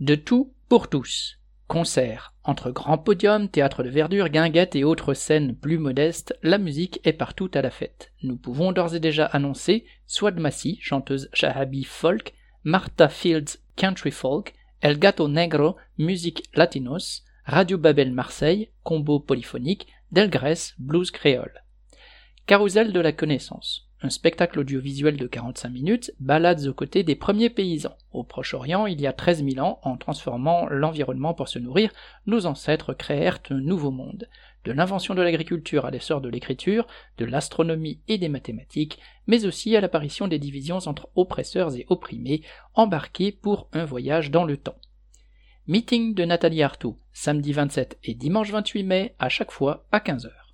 De tout pour tous. Concerts. Entre grands podiums, théâtre de verdure, guinguettes et autres scènes plus modestes, la musique est partout à la fête. Nous pouvons d'ores et déjà annoncer Swad Massi, chanteuse shahabi folk, Martha Fields, country folk, El Gato Negro, musique latinos, Radio Babel Marseille, combo polyphonique, Delgrès, blues créole. Carousel de la connaissance un spectacle audiovisuel de 45 minutes, balades aux côtés des premiers paysans. Au Proche-Orient, il y a 13 000 ans, en transformant l'environnement pour se nourrir, nos ancêtres créèrent un nouveau monde. De l'invention de l'agriculture à l'essor de l'écriture, de l'astronomie et des mathématiques, mais aussi à l'apparition des divisions entre oppresseurs et opprimés, embarqués pour un voyage dans le temps. Meeting de Nathalie Artaud, samedi 27 et dimanche 28 mai, à chaque fois à 15h.